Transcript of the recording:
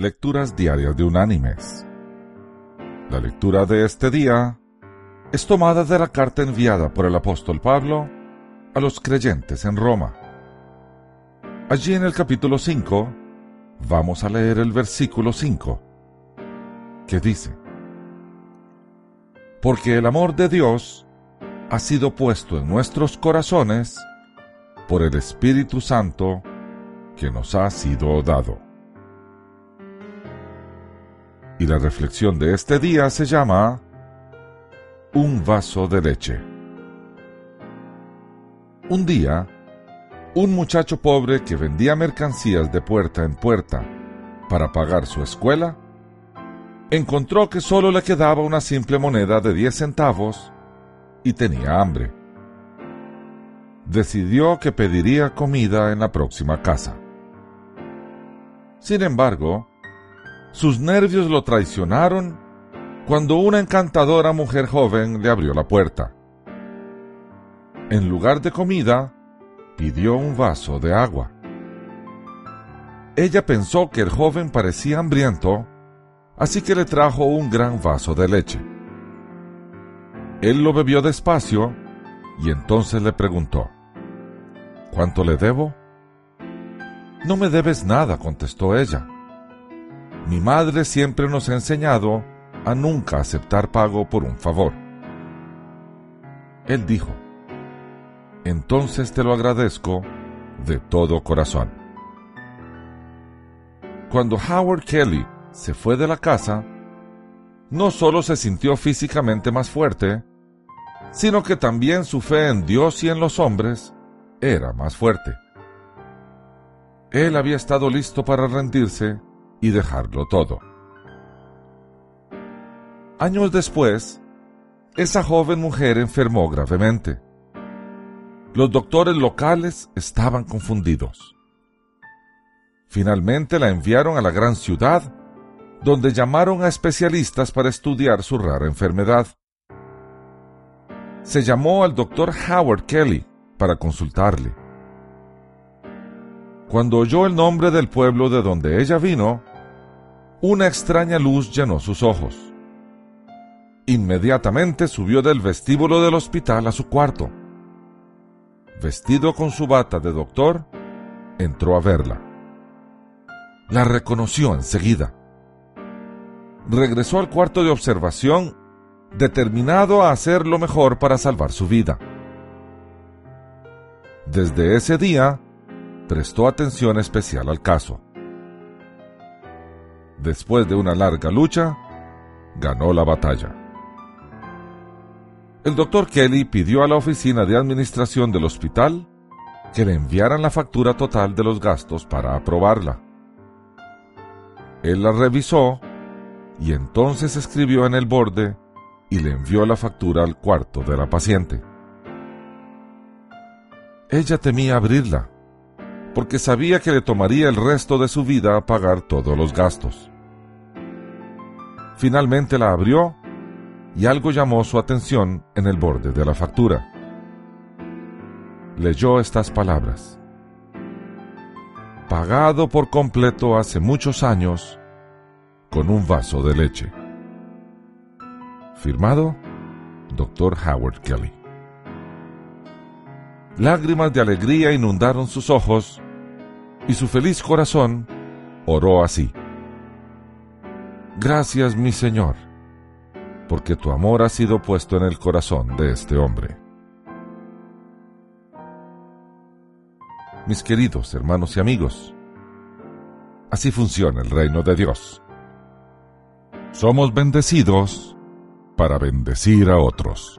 Lecturas Diarias de Unánimes. La lectura de este día es tomada de la carta enviada por el apóstol Pablo a los creyentes en Roma. Allí en el capítulo 5 vamos a leer el versículo 5, que dice, Porque el amor de Dios ha sido puesto en nuestros corazones por el Espíritu Santo que nos ha sido dado. La reflexión de este día se llama Un vaso de leche. Un día, un muchacho pobre que vendía mercancías de puerta en puerta para pagar su escuela, encontró que solo le quedaba una simple moneda de 10 centavos y tenía hambre. Decidió que pediría comida en la próxima casa. Sin embargo, sus nervios lo traicionaron cuando una encantadora mujer joven le abrió la puerta. En lugar de comida, pidió un vaso de agua. Ella pensó que el joven parecía hambriento, así que le trajo un gran vaso de leche. Él lo bebió despacio y entonces le preguntó, ¿Cuánto le debo? No me debes nada, contestó ella. Mi madre siempre nos ha enseñado a nunca aceptar pago por un favor. Él dijo, entonces te lo agradezco de todo corazón. Cuando Howard Kelly se fue de la casa, no solo se sintió físicamente más fuerte, sino que también su fe en Dios y en los hombres era más fuerte. Él había estado listo para rendirse y dejarlo todo. Años después, esa joven mujer enfermó gravemente. Los doctores locales estaban confundidos. Finalmente la enviaron a la gran ciudad, donde llamaron a especialistas para estudiar su rara enfermedad. Se llamó al doctor Howard Kelly para consultarle. Cuando oyó el nombre del pueblo de donde ella vino, una extraña luz llenó sus ojos. Inmediatamente subió del vestíbulo del hospital a su cuarto. Vestido con su bata de doctor, entró a verla. La reconoció enseguida. Regresó al cuarto de observación, determinado a hacer lo mejor para salvar su vida. Desde ese día, prestó atención especial al caso. Después de una larga lucha, ganó la batalla. El doctor Kelly pidió a la oficina de administración del hospital que le enviaran la factura total de los gastos para aprobarla. Él la revisó y entonces escribió en el borde y le envió la factura al cuarto de la paciente. Ella temía abrirla, porque sabía que le tomaría el resto de su vida pagar todos los gastos. Finalmente la abrió y algo llamó su atención en el borde de la factura. Leyó estas palabras. Pagado por completo hace muchos años con un vaso de leche. Firmado, Dr. Howard Kelly. Lágrimas de alegría inundaron sus ojos y su feliz corazón oró así. Gracias mi Señor, porque tu amor ha sido puesto en el corazón de este hombre. Mis queridos hermanos y amigos, así funciona el reino de Dios. Somos bendecidos para bendecir a otros.